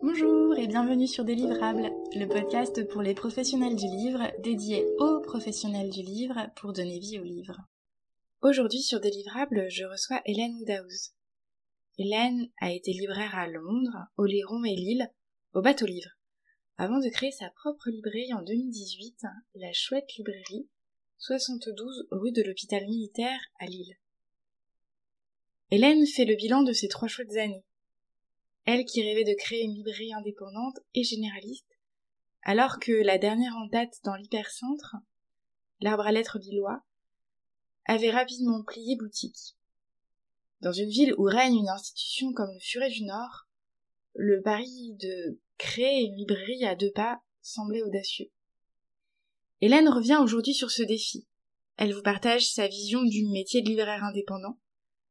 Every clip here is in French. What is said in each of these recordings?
Bonjour et bienvenue sur Délivrable, le podcast pour les professionnels du livre, dédié aux professionnels du livre pour donner vie au livre. Aujourd'hui sur Délivrable, je reçois Hélène Woodhouse. Hélène a été libraire à Londres, Oléron et Lille, au bateau livre, avant de créer sa propre librairie en 2018, la Chouette Librairie, 72 rue de l'hôpital militaire à Lille. Hélène fait le bilan de ces trois chouettes années elle qui rêvait de créer une librairie indépendante et généraliste, alors que la dernière en date dans l'hypercentre, l'arbre à lettres lillois, avait rapidement plié boutique. Dans une ville où règne une institution comme le Furet du Nord, le pari de créer une librairie à deux pas semblait audacieux. Hélène revient aujourd'hui sur ce défi. Elle vous partage sa vision du métier de libraire indépendant,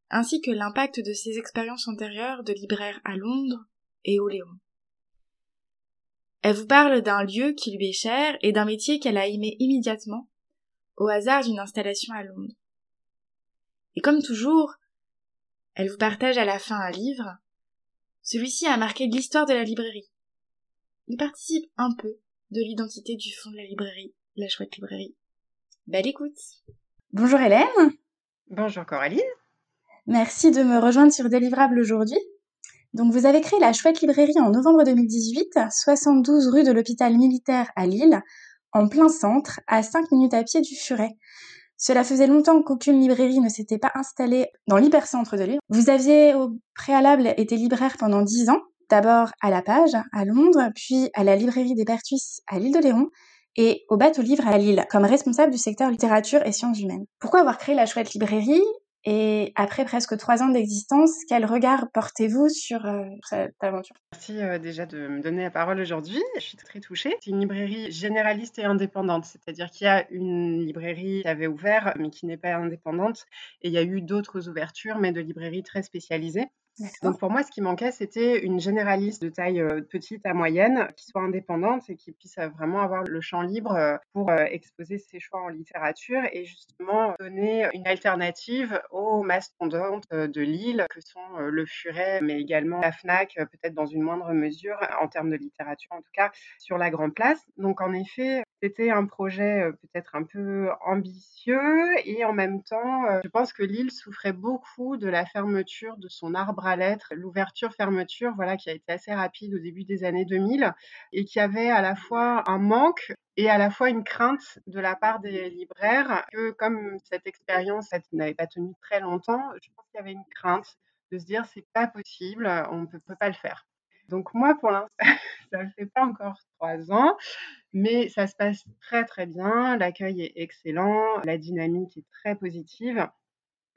ainsi que l'impact de ses expériences antérieures de libraire à Londres et au Léon. Elle vous parle d'un lieu qui lui est cher et d'un métier qu'elle a aimé immédiatement, au hasard d'une installation à Londres. Et comme toujours, elle vous partage à la fin un livre. Celui-ci a marqué l'histoire de la librairie. Il participe un peu de l'identité du fond de la librairie, la chouette librairie. Belle écoute. Bonjour Hélène. Bonjour Coraline. Merci de me rejoindre sur Délivrable aujourd'hui. Donc vous avez créé la chouette librairie en novembre 2018, 72 rue de l'hôpital militaire à Lille, en plein centre, à 5 minutes à pied du Furet. Cela faisait longtemps qu'aucune librairie ne s'était pas installée dans l'hypercentre de Lille. Vous aviez au préalable été libraire pendant 10 ans, d'abord à La Page, à Londres, puis à la librairie des Pertuis à l'île de Léon, et au bateau livre à Lille, comme responsable du secteur littérature et sciences humaines. Pourquoi avoir créé la chouette librairie? Et après presque trois ans d'existence, quel regard portez-vous sur euh, cette aventure? Merci euh, déjà de me donner la parole aujourd'hui. Je suis très touchée. C'est une librairie généraliste et indépendante, c'est-à-dire qu'il y a une librairie qui avait ouvert mais qui n'est pas indépendante, et il y a eu d'autres ouvertures, mais de librairies très spécialisées. Donc pour moi, ce qui manquait, c'était une généraliste de taille euh, petite à moyenne qui soit indépendante et qui puisse euh, vraiment avoir le champ libre euh, pour exposer ses choix en littérature et justement donner une alternative aux mastodontes de Lille que sont le Furet, mais également la FNAC, peut-être dans une moindre mesure en termes de littérature, en tout cas sur la Grande Place. Donc en effet, c'était un projet peut-être un peu ambitieux et en même temps, je pense que Lille souffrait beaucoup de la fermeture de son arbre à lettres, l'ouverture-fermeture, voilà, qui a été assez rapide au début des années 2000 et qui avait à la fois un manque et à la fois une crainte de la part des libraires que comme cette expérience n'avait pas tenu très longtemps, je pense qu'il y avait une crainte de se dire c'est pas possible, on ne peut, pas le faire. Donc moi, pour l'instant, ça fait pas encore trois ans, mais ça se passe très très bien. L'accueil est excellent, la dynamique est très positive.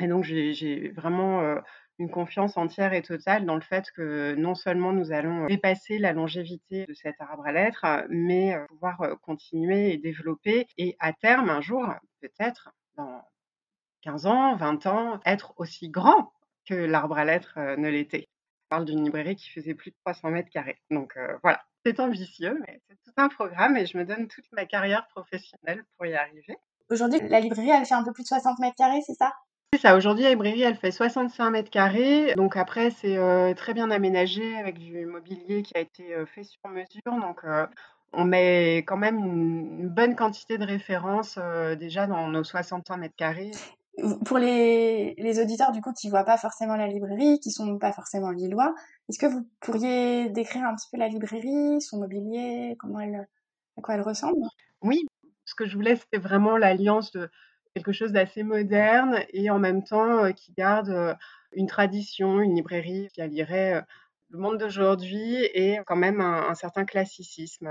Et donc j'ai vraiment euh, une confiance entière et totale dans le fait que non seulement nous allons dépasser la longévité de cet arbre à lettres, mais euh, pouvoir euh, continuer et développer et à terme, un jour, peut-être dans 15 ans, 20 ans, être aussi grand que l'arbre à lettres ne l'était parle d'une librairie qui faisait plus de 300 mètres carrés. Donc euh, voilà, c'est ambitieux, mais c'est tout un programme et je me donne toute ma carrière professionnelle pour y arriver. Aujourd'hui, la librairie, elle fait un peu plus de 60 mètres carrés, c'est ça? Ça, aujourd'hui la librairie elle fait 65 mètres carrés, donc après c'est euh, très bien aménagé avec du mobilier qui a été euh, fait sur mesure, donc on met quand même une, bonne quantité de références déjà dans nos 65 mètres carrés. Pour les, les, auditeurs du coup qui voient pas forcément la librairie, qui sont pas forcément lillois, est-ce que vous pourriez décrire un petit peu la librairie, son mobilier, comment elle, à quoi elle ressemble? Oui, ce que je voulais c'était vraiment l'alliance de quelque chose d'assez moderne et en même temps euh, qui garde euh, une tradition, une librairie qui allierait euh, le monde d'aujourd'hui et quand même un, un certain classicisme.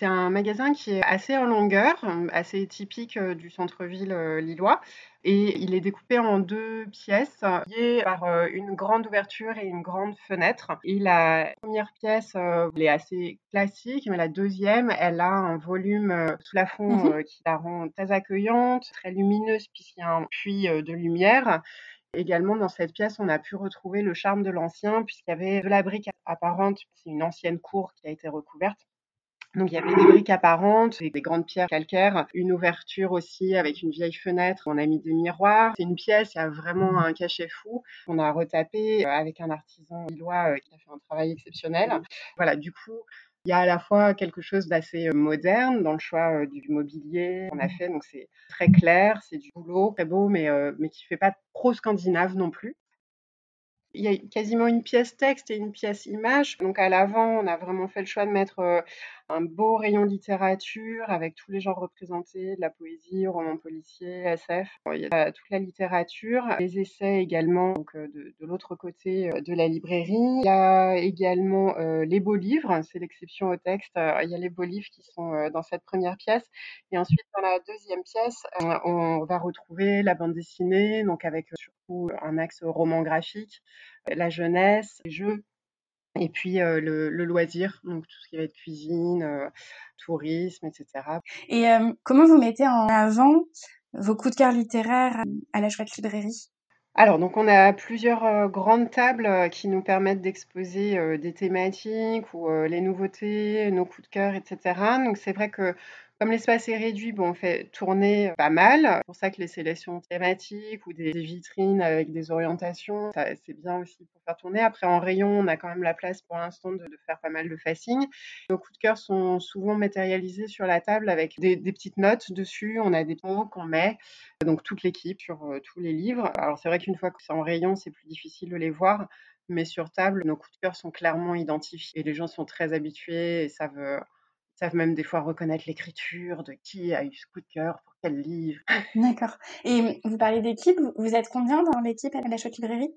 C'est un magasin qui est assez en longueur, assez typique du centre-ville lillois. Et il est découpé en deux pièces, liées par une grande ouverture et une grande fenêtre. Et la première pièce, elle est assez classique, mais la deuxième, elle a un volume sous la fond mmh qui la rend très accueillante, très lumineuse, puisqu'il y a un puits de lumière. Également, dans cette pièce, on a pu retrouver le charme de l'ancien, puisqu'il y avait de la brique apparente. C'est une ancienne cour qui a été recouverte Donc il y avait des briques apparentes, des grandes pierres calcaires, une ouverture aussi avec une vieille fenêtre. On a mis des miroirs. C'est une pièce, il y a vraiment un cachet fou. On a retapé euh, avec un artisan lillois euh, qui a fait un travail exceptionnel. Voilà, du coup, il y a à la fois quelque chose d'assez euh, moderne dans le choix du mobilier qu'on a fait. Donc c'est très clair, c'est du boulot, très beau, mais, mais qui fait pas trop scandinave non plus. Il y a quasiment une pièce texte et une pièce image. Donc à l'avant, on a vraiment fait le choix de mettre un beau rayon littérature avec tous les genres représentés, de la poésie, roman policier, SF. Il y a toute la littérature, les essais également, donc de, l'autre côté de la librairie. Il y a également les beaux livres, c'est l'exception au texte. Il y a les beaux livres qui sont dans cette première pièce. Et ensuite, dans la deuxième pièce, on va retrouver la bande dessinée, donc avec surtout un axe roman graphique, la jeunesse, les jeux et puis le, loisir, donc tout ce qui va être cuisine, tourisme, etc. Et comment vous mettez en avant vos coups de cœur littéraires à la chouette librairie? Alors, donc on a plusieurs grandes tables qui nous permettent d'exposer des thématiques ou les nouveautés, nos coups de cœur, etc. Donc c'est vrai que comme l'espace est réduit, bon, on fait tourner pas mal. C'est pour ça que les sélections thématiques ou des, vitrines avec des orientations, c'est bien aussi pour faire tourner. Après, en rayon, on a quand même la place pour l'instant de, faire pas mal de facing. Nos coups de cœur sont souvent matérialisés sur la table avec des, petites notes dessus. On a des mots qu'on met, donc toute l'équipe sur euh, tous les livres. Alors c'est vrai qu'une fois que c'est en rayon, c'est plus difficile de les voir mais sur table, nos coups de cœur sont clairement identifiés et les gens sont très habitués et savent euh, savent même des fois reconnaître l'écriture, de qui a eu ce coup de cœur, pour quel livre. D'accord. Et vous parlez d'équipe, vous êtes combien dans l'équipe à la Chouette Librairie?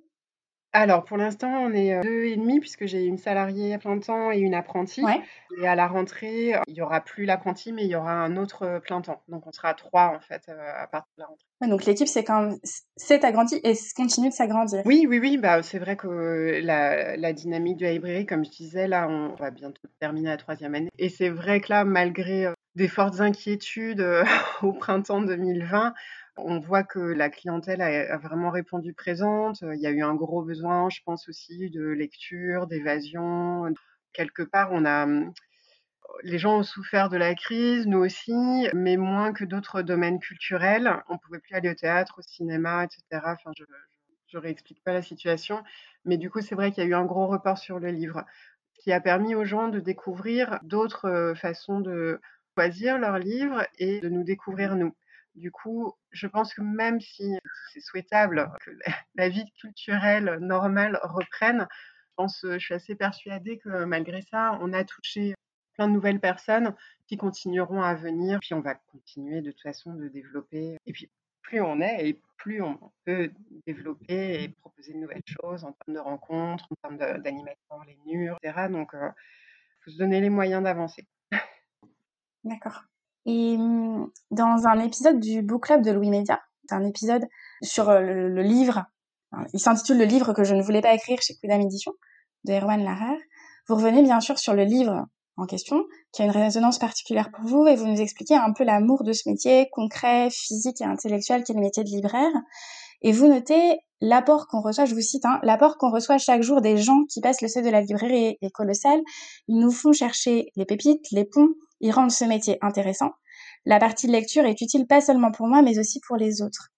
Alors, pour l'instant, on est deux et demi puisque j'ai une salariée à plein temps et une apprentie. Et à la rentrée, il y aura plus l'apprenti, mais il y aura un autre plein temps. Donc, on sera trois en fait à partir de la rentrée. donc, l'équipe c'est quand même s'est agrandie et continue de s'agrandir. Oui, oui, oui. Bah, c'est vrai que la, la, dynamique de la librairie, comme je disais, là, on va bientôt terminer la troisième année. Et c'est vrai que là, malgré des fortes inquiétudes au printemps 2020, on voit que la clientèle a, vraiment répondu présente. Il y a eu un gros besoin, je pense aussi, de lecture, d'évasion. Quelque part, on a les gens ont souffert de la crise, nous aussi, mais moins que d'autres domaines culturels. On pouvait plus aller au théâtre, au cinéma, etc. Enfin, je ne réexplique pas la situation, mais du coup, c'est vrai qu'il y a eu un gros report sur le livre, qui a permis aux gens de découvrir d'autres façons de choisir leurs livres et de nous découvrir nous. Du coup, je pense que même si c'est souhaitable que la vie culturelle normale reprenne, je pense, je suis assez persuadée que malgré ça, on a touché plein de nouvelles personnes qui continueront à venir. Puis on va continuer de toute façon de développer. Et puis plus on est et plus on peut développer et proposer de nouvelles choses en termes de rencontres, en termes d'animation, les murs, etc. Donc, il faut se donner les moyens d'avancer. D'accord. Et mmh, dans un épisode du Book Club de Louis Média, c'est un épisode sur euh, le, livre, il s'intitule Le livre que je ne voulais pas écrire chez Quidam Édition de Erwan Larrer. Vous revenez bien sûr sur le livre en question, qui a une résonance particulière pour vous, et vous nous expliquez un peu l'amour de ce métier concret, physique et intellectuel qui est le métier de libraire. Et vous notez l'apport qu'on reçoit, je vous cite, hein, l'apport qu'on reçoit chaque jour des gens qui passent le seuil de la librairie est colossal. Ils nous font chercher les pépites, les ponts, ils rendent ce métier intéressant. La partie de lecture est utile pas seulement pour moi, mais aussi pour les autres.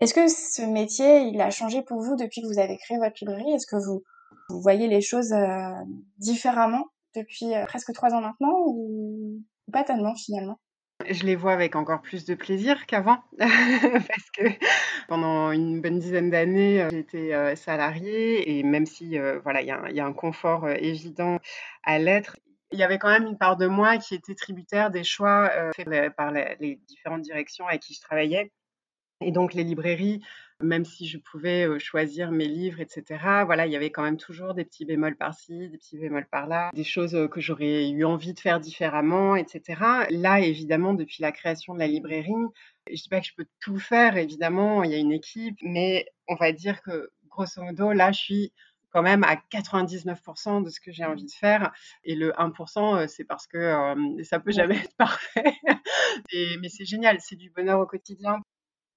Est-ce que ce métier, il a changé pour vous depuis que vous avez créé votre librairie? Est-ce que vous, voyez les choses euh, différemment depuis euh, presque trois ans maintenant ou pas tellement finalement? Je les vois avec encore plus de plaisir qu'avant, parce que pendant une bonne dizaine d'années, euh, j'étais salariée et même si voilà, il y, y, a un confort évident à l'être, il y avait quand même une part de moi qui était tributaire des choix euh, faits par les, différentes directions avec qui je travaillais. Et donc les librairies, même si je pouvais euh, choisir mes livres, etc., voilà, il y avait quand même toujours des petits bémols par-ci, des petits bémols par-là, des choses euh, que j'aurais eu envie de faire différemment, etc. Là, évidemment, depuis la création de la librairie, je dis pas que je peux tout faire, évidemment, il y a une équipe, mais on va dire que grosso modo, là, je suis quand même à 99% de ce que j'ai envie de faire. Et le 1%, c'est parce que ça peut jamais être parfait. mais c'est génial, c'est du bonheur au quotidien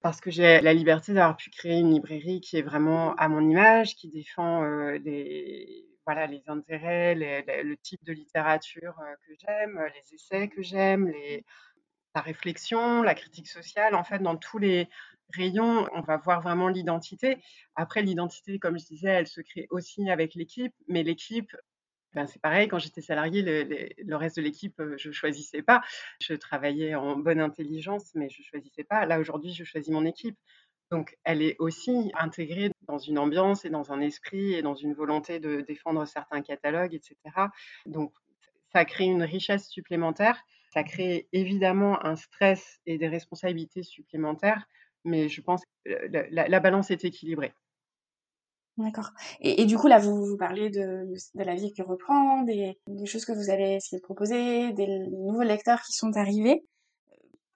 parce que j'ai la liberté d'avoir pu créer une librairie qui est vraiment à mon image, qui défend des voilà, les intérêts, le type de littérature que j'aime, les essais que j'aime, les, la réflexion, la critique sociale. En fait, dans tous les rayons, on va voir vraiment l'identité. Après, l'identité, comme je disais, elle se crée aussi avec l'équipe, mais l'équipe, ben, c'est pareil, quand j'étais salariée, le, reste de l'équipe, je choisissais pas. Je travaillais en bonne intelligence, mais je choisissais pas. Là, aujourd'hui, je choisis mon équipe. Donc, elle est aussi intégrée dans une ambiance et dans un esprit et dans une volonté de défendre certains catalogues, etc. Donc, ça crée une richesse supplémentaire. Ça crée évidemment un stress et des responsabilités supplémentaires, mais je pense que la, balance est équilibrée. D'accord. Et, du coup, là, vous, vous parlez de, la vie qui reprend, des, des, choses que vous allez essayer de proposer, des nouveaux lecteurs qui sont arrivés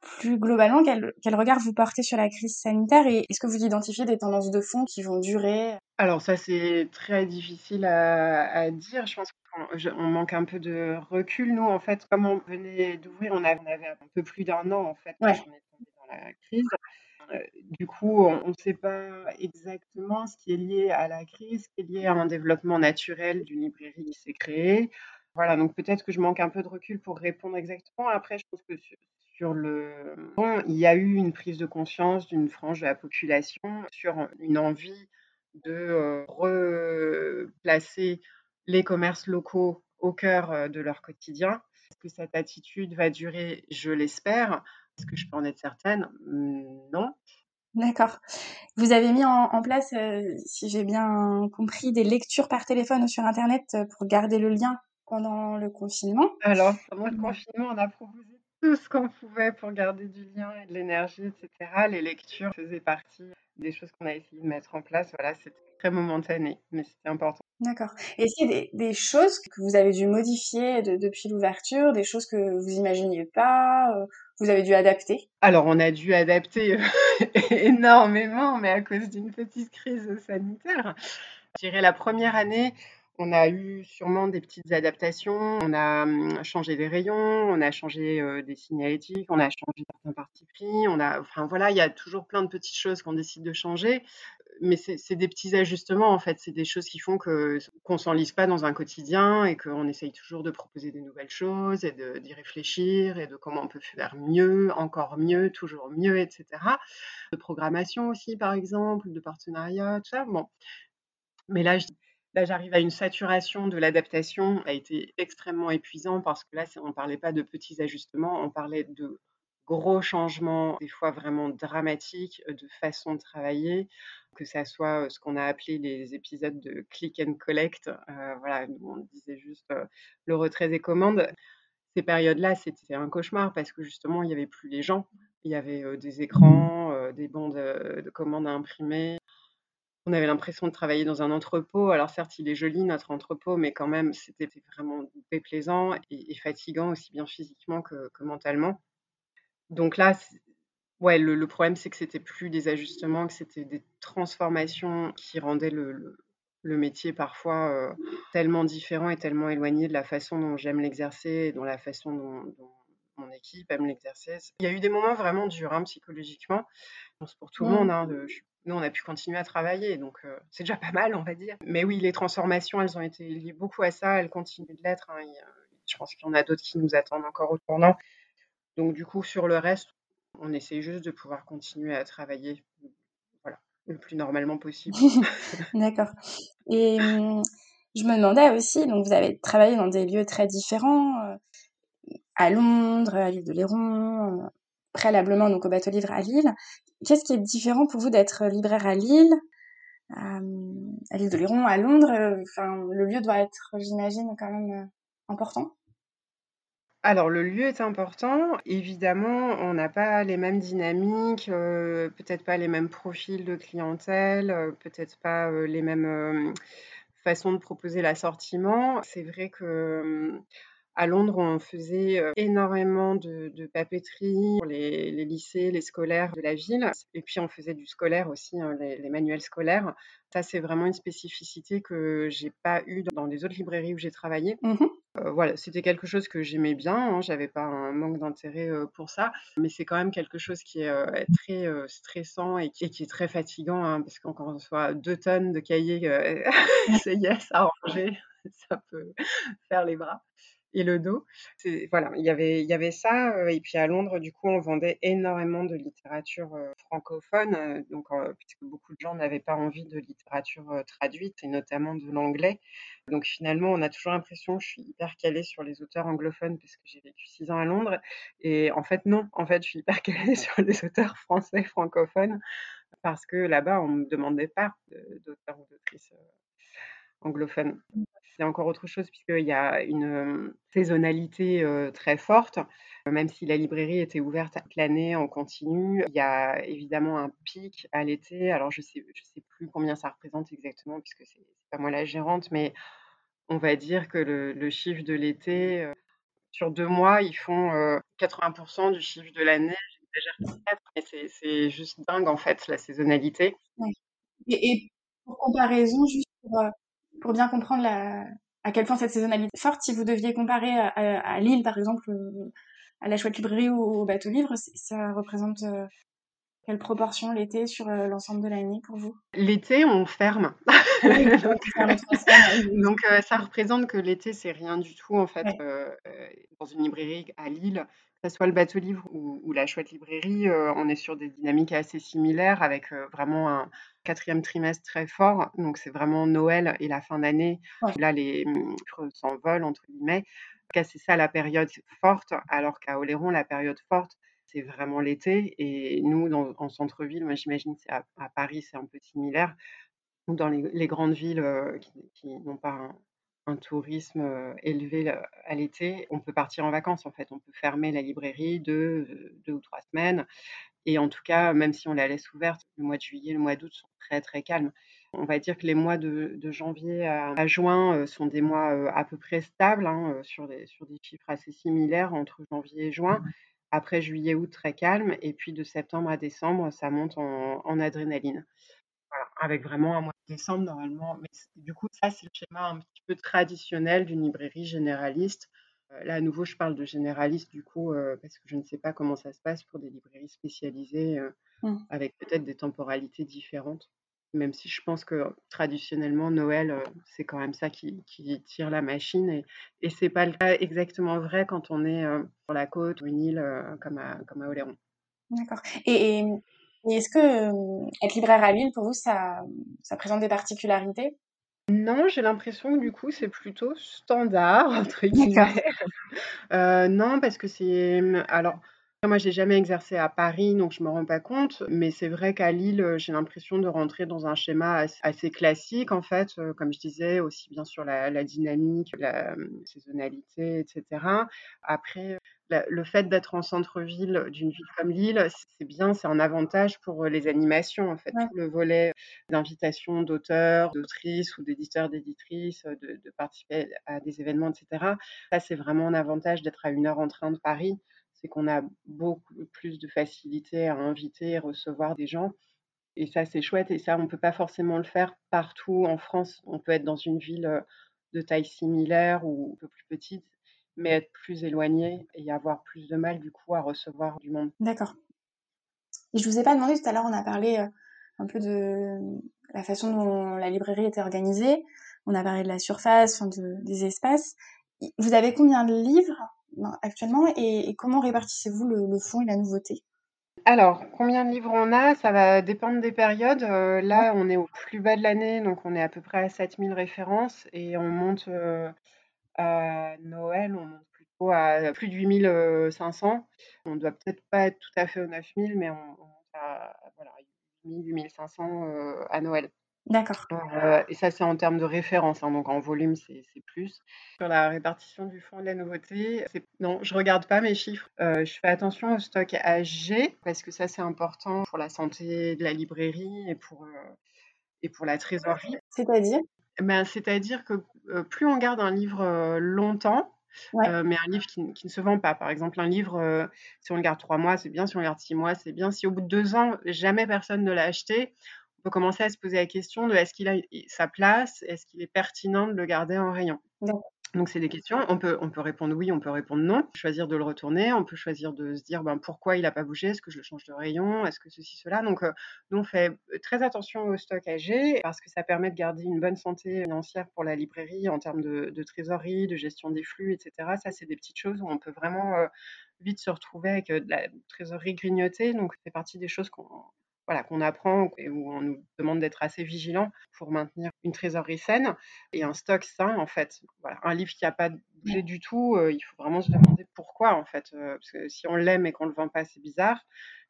plus globalement, quel, quel, regard vous portez sur la crise sanitaire et est-ce que vous identifiez des tendances de fond qui vont durer? Alors ça, c'est très difficile à, dire. Je pense qu'on manque un peu de recul. Nous, en fait, comme on venait d'ouvrir, on avait, un peu plus d'un an, en fait, quand on est tombé dans la crise. Euh, du coup, on ne sait pas exactement ce qui est lié à la crise, ce qui est lié à un développement naturel d'une librairie qui s'est créée. Voilà, donc peut-être que je manque un peu de recul pour répondre exactement. Après, je pense que sur le bon, il y a eu une prise de conscience d'une frange de la population sur une envie de replacer les commerces locaux au cœur de leur quotidien. Est-ce que cette attitude va durer? Je l'espère. Est-ce que je peux en être certaine? Mmh, Non. D'accord. Vous avez mis en, place, si j'ai bien compris, des lectures par téléphone ou sur Internet pour garder le lien pendant le confinement? Alors, pendant le confinement, on a proposé tout ce qu'on pouvait pour garder du lien et de l'énergie, etc. Les lectures faisaient partie des choses qu'on a essayé de mettre en place. Voilà, c'était très momentané, mais c'était important. D'accord. Qu'il y a des, choses que vous avez dû modifier depuis l'ouverture, des choses que vous imaginiez pas, euh, vous avez dû adapter? Alors, on a dû adapter énormément, mais à cause d'une petite crise sanitaire. Je dirais la première année, on a eu sûrement des petites adaptations. On a hum, changé des rayons, on a changé des signalétiques, on a changé certains partis pris. On a, enfin voilà, il y a toujours plein de petites choses qu'on décide de changer. Mais c'est des petits ajustements en fait. C'est des choses qui font que qu'on s'enlise pas dans un quotidien et qu'on essaye toujours de proposer des nouvelles choses et d'y réfléchir et de comment on peut faire mieux, encore mieux, toujours mieux, etc. De programmation aussi par exemple, de partenariat, tout ça. Bon, mais là je Là, j'arrive à une saturation de l'adaptation. A été extrêmement épuisant parce que là, on ne parlait pas de petits ajustements, on parlait de gros changements, des fois vraiment dramatiques, euh, de façon de travailler, que ça soit euh, ce qu'on a appelé les épisodes de click and collect. Euh, voilà, on disait juste le retrait des commandes. Ces périodes-là, c'était un cauchemar parce que justement, il n'y avait plus les gens. Il y avait des écrans, des bons de commandes à imprimer on avait l'impression de travailler dans un entrepôt. Alors certes, il est joli notre entrepôt, mais quand même, c'était vraiment déplaisant et, et, fatigant aussi bien physiquement que, mentalement. Donc là, ouais, le, problème, c'est que c'était plus des ajustements, que c'était des transformations qui rendaient le, métier parfois euh, tellement différent et tellement éloigné de la façon dont j'aime l'exercer et dont la façon dont, mon équipe aime l'exercer. Il y a eu des moments vraiment durs hein, psychologiquement. C'est pour tout le monde. Hein, de, nous, on a pu continuer à travailler, donc c'est déjà pas mal, on va dire. Mais oui, les transformations, elles ont été liées beaucoup à ça, elles continuent de l'être. Hein, je pense qu'il y en a d'autres qui nous attendent encore au tournant. Donc du coup, sur le reste, on essaie juste de pouvoir continuer à travailler voilà, le plus normalement possible. D'accord. Et mmh, je me demandais aussi, donc vous avez travaillé dans des lieux très différents, à Londres, à l'île de Léron, préalablement donc au bateau livre à Lille. Qu'est-ce qui est différent pour vous d'être libraire à Lille, euh, à l'île de Léron, à Londres Enfin, le lieu doit être, j'imagine, quand même euh, important? Alors le lieu est important. Évidemment, on n'a pas les mêmes dynamiques, euh, peut-être pas les mêmes profils de clientèle, peut-être pas les mêmes façons de proposer l'assortiment. C'est vrai que à Londres, on faisait énormément de, papeterie pour les, lycées, les scolaires de la ville. Et puis, on faisait du scolaire aussi, hein, les, manuels scolaires. Ça, c'est vraiment une spécificité que j'ai pas eue dans les autres librairies où j'ai travaillé. Mmh voilà, c'était quelque chose que j'aimais bien. Hein, J'avais pas un manque d'intérêt pour ça, mais c'est quand même quelque chose qui est très stressant et qui, est très fatigant, hein, parce une fois, deux tonnes de cahiers, c'est yes à ranger. ça peut faire les bras et le dos. voilà, il y avait il y avait ça, euh, et puis à Londres, du coup, on vendait énormément de littérature, euh, francophone, euh, donc puisque beaucoup de gens n'avaient pas envie de littérature, traduite et notamment de l'anglais. Donc finalement, on a toujours l'impression je suis hyper calée sur les auteurs anglophones parce que j'ai vécu six ans à Londres et en fait non, en fait, je suis hyper calée sur les auteurs français francophones parce que là-bas, on me demandait pas d'auteurs ou d'autrices, anglophones c'est encore autre chose puisqu'il y a une saisonnalité très forte. Même si la librairie était ouverte toute l'année en continu, il y a évidemment un pic à l'été. Alors je sais, je sais plus combien ça représente exactement puisque c'est pas moi la gérante, mais on va dire que le, chiffre de l'été, sur deux mois, ils font 80% du chiffre de l'année. C'est juste dingue en fait la saisonnalité. Et, et, pour comparaison, juste pour, pour bien comprendre la, à quel point cette saisonnalité est forte, si vous deviez comparer à, Lille, par exemple, euh, à la chouette librairie ou au bateau livre, ça représente euh, quelle proportion l'été sur euh, l'ensemble de l'année pour vous? L'été, on ferme. donc, ça représente que l'été, c'est rien du tout, en fait, dans une librairie à Lille que ce soit le bateau livre ou, la chouette librairie, on est sur des dynamiques assez similaires avec vraiment un quatrième trimestre très fort. Donc c'est vraiment Noël et la fin d'année. Là, les livres s'envolent, entre guillemets. C'est ça la période forte, alors qu'à Oléron, la période forte, c'est vraiment l'été. Et nous, en centre-ville, moi j'imagine à, à, Paris, c'est un peu similaire. Dans les, grandes villes qui, n'ont pas un, un tourisme élevé à l'été, on peut partir en vacances en fait. On peut fermer la librairie deux, deux ou trois semaines. Et en tout cas, même si on la laisse ouverte, le mois de juillet, le mois d'août sont très très calmes. On va dire que les mois de, janvier à, juin sont des mois à peu près stables, hein, sur, des, sur des chiffres assez similaires entre janvier et juin. Après juillet, août, très calme. Et puis de septembre à décembre, ça monte en adrénaline avec vraiment un mois de décembre normalement. Mais du coup, ça, c'est le schéma un petit peu traditionnel d'une librairie généraliste. Euh, là, à nouveau, je parle de généraliste du coup, euh, parce que je ne sais pas comment ça se passe pour des librairies spécialisées euh, mmh. avec peut-être des temporalités différentes. Même si je pense que traditionnellement, Noël, c'est quand même ça qui, tire la machine. Et, et ce n'est pas le cas exactement vrai quand on est sur la côte ou une île comme, à, comme à Oléron. D'accord. et et est-ce que euh, être libraire à Lille, pour vous, ça, ça présente des particularités? Non, j'ai l'impression que du coup, c'est plutôt standard, entre guillemets. Euh, non, parce que c'est. Alors, moi, j'ai jamais exercé à Paris, donc je me rends pas compte. Mais c'est vrai qu'à Lille, euh, j'ai l'impression de rentrer dans un schéma assez classique, en fait, comme je disais, aussi bien sur la, la dynamique, la saisonnalité, etc. Après, le fait d'être en centre-ville d'une ville comme Lille, c'est bien, c'est un avantage pour les animations, en fait. Tout le volet d'invitation d'auteurs, d'autrices ou d'éditeurs, d'éditrices, de, de, participer à des événements, etc. Ça, c'est vraiment un avantage d'être à une heure en train de Paris. C'est qu'on a beaucoup plus de facilité à inviter et recevoir des gens. Et ça, c'est chouette. Et ça, on ne peut pas forcément le faire partout en France. On peut être dans une ville de taille similaire ou un peu plus petite mais être plus éloigné et avoir plus de mal du coup à recevoir du monde. D'accord. Et je vous ai pas demandé tout à l'heure, on a parlé euh, un peu de la façon dont la librairie était organisée, on a parlé de la surface, de, des espaces. Vous avez combien de livres actuellement et, comment répartissez-vous le, fond et la nouveauté? Alors, combien de livres on a? Ça va dépendre des périodes. Euh, là, on est au plus bas de l'année, donc on est à peu près à 7000 références et on monte euh, Noël, on monte plutôt à plus de 8500. On ne doit peut-être pas être tout à fait aux 9000, mais on, monte à voilà, 8000, 8500 euh, à Noël. D'accord. Euh, et ça, c'est en termes de référence, hein, donc en volume, c'est plus. Sur la répartition du fonds de la nouveauté, non, je regarde pas mes chiffres. Euh, je fais attention au stock AG, parce que ça, c'est important pour la santé de la librairie et pour, et pour la trésorerie. C'est-à-dire? Ben, C'est-à-dire que plus on garde un livre longtemps, mais un livre qui, ne se vend pas. Par exemple, un livre, si on le garde trois mois, c'est bien. Si on le garde six mois, c'est bien. Si au bout de deux ans, jamais personne ne l'a acheté, on peut commencer à se poser la question de est-ce qu'il a sa place, est-ce qu'il est pertinent de le garder en rayon? Donc c'est des questions, on peut on peut répondre oui, on peut répondre non, choisir de le retourner, on peut choisir de se dire, ben, pourquoi il a pas bougé? Est-ce que je le change de rayon? Est-ce que ceci, cela? Donc, heu, nous on fait très attention au stock âgé parce que ça permet de garder une bonne santé financière pour la librairie en termes de trésorerie, de gestion des flux et cetera. Ça, c'est des petites choses où on peut vraiment, heu, vite se retrouver avec, de la trésorerie grignotée, donc fait partie des choses qu'on voilà, qu'on apprend et où on nous demande d'être assez vigilant pour maintenir une trésorerie saine et un stock sain, en fait. Voilà, un livre qui a pas bougé du tout, euh, il faut vraiment se demander pourquoi, en fait. Euh, parce que si on l'aime et qu'on le vend pas, c'est bizarre.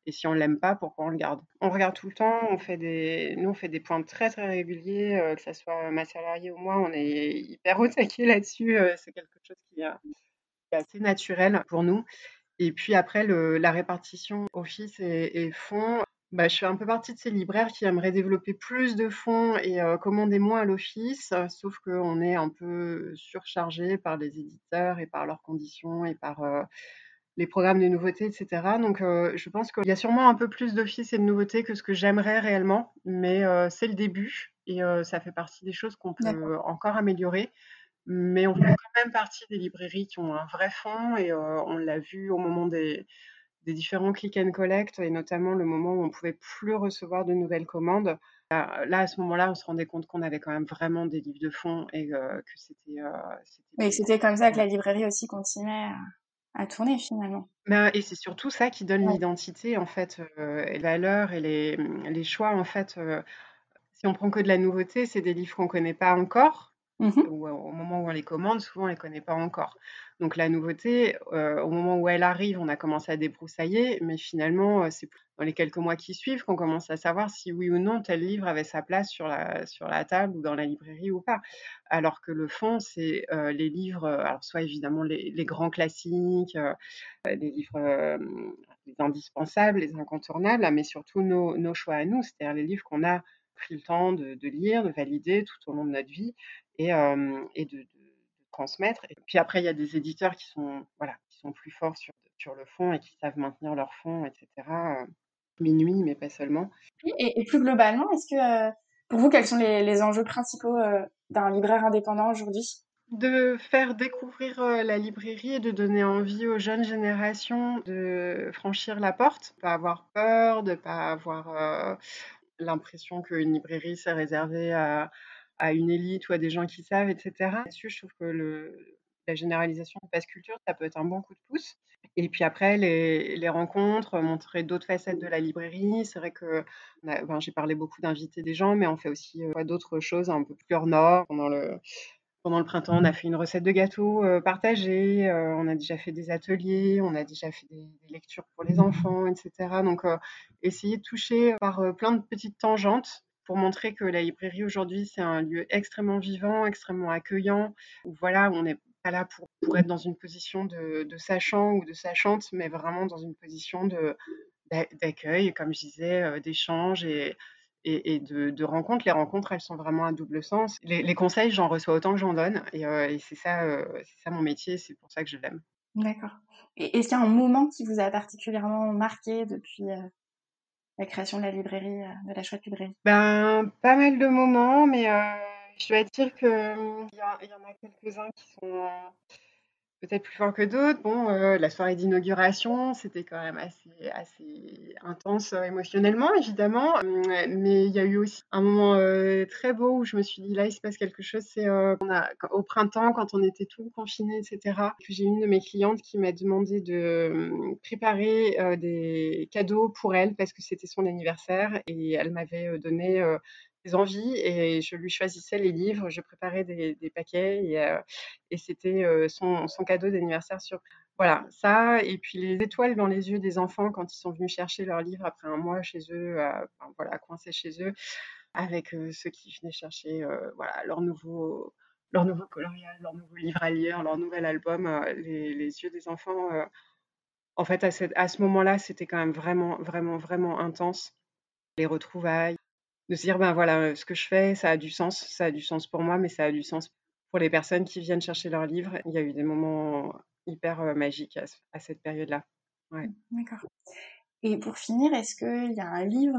Et si on l'aime pas, pourquoi on le garde? On regarde tout le temps, on fait des, nous on fait des points très très réguliers, euh, que ce soit ma salariée ou moi, on est hyper au taquet là-dessus. c'est quelque chose qui, est assez naturel pour nous. Et puis après, le, la répartition office et, et fonds, bah, je fais un peu partie de ces libraires qui aimeraient développer plus de fonds et commander moins à l'office, sauf qu'on est un peu surchargé par les éditeurs et par leurs conditions et par les programmes de nouveautés, etc. Donc, je pense qu'il y a sûrement un peu plus d'office et de nouveautés que ce que j'aimerais réellement, mais c'est le début et ça fait partie des choses qu'on peut encore améliorer. Mais on fait quand même partie des librairies qui ont un vrai fond et on l'a vu au moment des des différents click and collect et notamment le moment où on pouvait plus recevoir de nouvelles commandes. Là, à ce moment-là, on se rendait compte qu'on avait quand même vraiment des livres de fond et euh, que c'était. Euh, oui, c'était comme ça que la librairie aussi continuait à, tourner finalement. Ben, et c'est surtout ça qui donne l'identité en fait, euh, les valeurs et les, les choix en fait. Si on prend que de la nouveauté, c'est des livres qu'on connaît pas encore. Mmh ou au moment où on les commande, souvent on les connaît pas encore. Donc la nouveauté, au moment où elle arrive, on a commencé à débroussailler, mais finalement, c'est dans les quelques mois qui suivent qu'on commence à savoir si oui ou non tel livre avait sa place sur la sur la table ou dans la librairie ou pas. Alors que le fond, c'est, les livres, soit évidemment les grands classiques, les livres, les indispensables, les incontournables, mais surtout nos nos choix à nous, c'est-à-dire les livres qu'on a pris le temps de lire, de valider tout au long de notre vie et, et de, transmettre. Et puis après, il y a des éditeurs qui sont, voilà, qui sont plus forts sur, sur le fond et qui savent maintenir leur fond, etc. minuit, mais pas seulement. Et, plus globalement, est-ce que pour vous, quels sont les, enjeux principaux d'un libraire indépendant aujourd'hui? De faire découvrir la librairie et de donner envie aux jeunes générations de franchir la porte, de pas avoir peur, de pas avoir l'impression qu'une librairie c'est réservé à, à une élite ou à des gens qui savent, etc. Là-dessus, je trouve que le, la généralisation de passe culture, ça peut être un bon coup de pouce. Et puis après, les, les rencontres, montrer d'autres facettes de la librairie. C'est vrai que ben, j'ai parlé beaucoup d'inviter des gens, mais on fait aussi euh, d'autres choses un peu plus hors nord. Pendant le, pendant le printemps, on a fait une recette de gâteau euh, partagée, euh, on a déjà fait des ateliers, on a déjà fait des, lectures pour les enfants, etc. Donc, essayer de toucher par plein de petites tangentes pour montrer que la librairie aujourd'hui, c'est un lieu extrêmement vivant, extrêmement accueillant, voilà, on n'est pas là pour, être dans une position de, sachant ou de sachante, mais vraiment dans une position d'accueil, comme je disais, euh, d'échange et, de, de, rencontres. Les rencontres, elles sont vraiment à double sens. Les, conseils, j'en reçois autant que j'en donne, et, euh, c'est ça, euh, c'est ça mon métier, c'est pour ça que je l'aime. D'accord. Et est-ce un moment qui vous a particulièrement marqué depuis la création de la librairie, euh, de la chouette librairie. Ben, pas mal de moments, mais euh, je dois dire qu'il hum, y, y en a quelques-uns qui sont euh, peut-être plus fort que d'autres. Bon, euh, la soirée d'inauguration, c'était quand même assez, assez intense euh, émotionnellement, évidemment. Hum, mais il y a eu aussi un moment euh, très beau où je me suis dit, là, il se passe quelque chose. C'est a, au printemps, quand on était tous confinés, etc., que j'ai une de mes clientes qui m'a demandé de préparer des cadeaux pour elle parce que c'était son anniversaire et elle m'avait donné envies et je lui choisissais les livres, je préparais des, paquets et, euh, c'était euh, son, cadeau d'anniversaire sur voilà ça et puis les étoiles dans les yeux des enfants quand ils sont venus chercher leurs livres après un mois chez eux, euh, voilà coincés chez eux avec ceux qui venaient chercher voilà leur nouveau leur nouveau colorial, leur nouveau livre à lire, leur nouvel album, les, les, yeux des enfants. en fait, à, cette, à ce moment-là, c'était quand même vraiment, vraiment, vraiment intense. Les retrouvailles, de se dire ben voilà ce que je fais ça a du sens ça a du sens pour moi mais ça a du sens pour les personnes qui viennent chercher leurs livres. Il y a eu des moments hyper magiques à, cette période là ouais. d'accord. Et pour finir est-ce qu'il y a un livre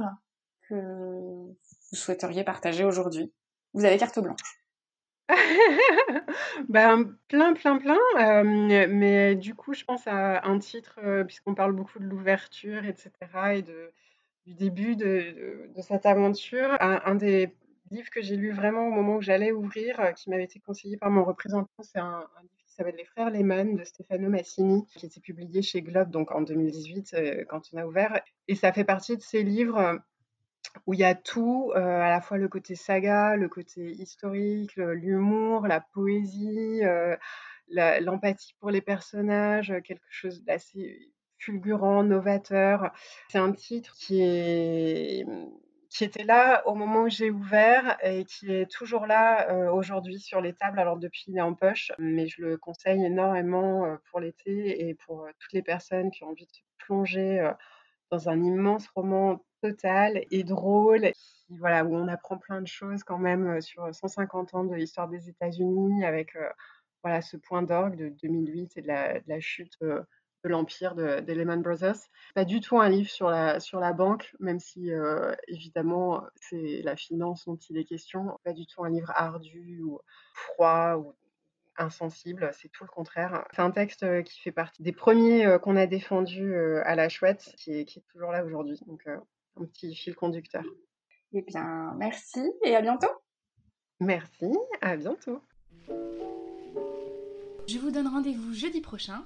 que vous souhaiteriez partager aujourd'hui? Vous avez carte blanche. Ben, plein, plein, plein, mais du coup, je pense à un titre, puisqu'on parle beaucoup de l'ouverture et cetera et de du début de cette aventure. Un des livres que j'ai lu vraiment au moment où j'allais ouvrir, qui m'avait été conseillé par mon représentant, c'est un livre qui s'appelle Les frères Lehmann de Stefano Massini, qui était publié chez Globe, donc en 2018, quand on a ouvert et ça fait partie de ces livres où il y a tout, euh, à la fois le côté saga, le côté historique, l'humour, la poésie, euh, l'empathie pour les personnages, quelque chose d'assez fulgurant, novateur. C'est un titre qui était là au moment où j'ai ouvert et qui est toujours là euh, aujourd'hui sur les tables. Alors depuis, il est en poche, mais je le conseille énormément pour l'été et pour toutes les personnes qui ont envie de se plonger dans un immense roman total et drôle, voilà, où on apprend plein de choses quand même sur 150 ans de l'histoire des États-Unis, avec voilà, ce point d'orgue de 2008 et de la, chute de l'empire des Lehman Brothers. Pas du tout un livre sur la, sur la banque, même si évidemment c'est la finance dont il est question. Pas du tout un livre ardu ou froid ou insensible, c'est tout le contraire. C'est un texte qui fait partie des premiers qu'on a défendus à la chouette, qui est, qui est toujours là aujourd'hui. Donc un petit fil conducteur. Eh bien, merci et à bientôt. Merci, à bientôt. Je vous donne rendez-vous jeudi prochain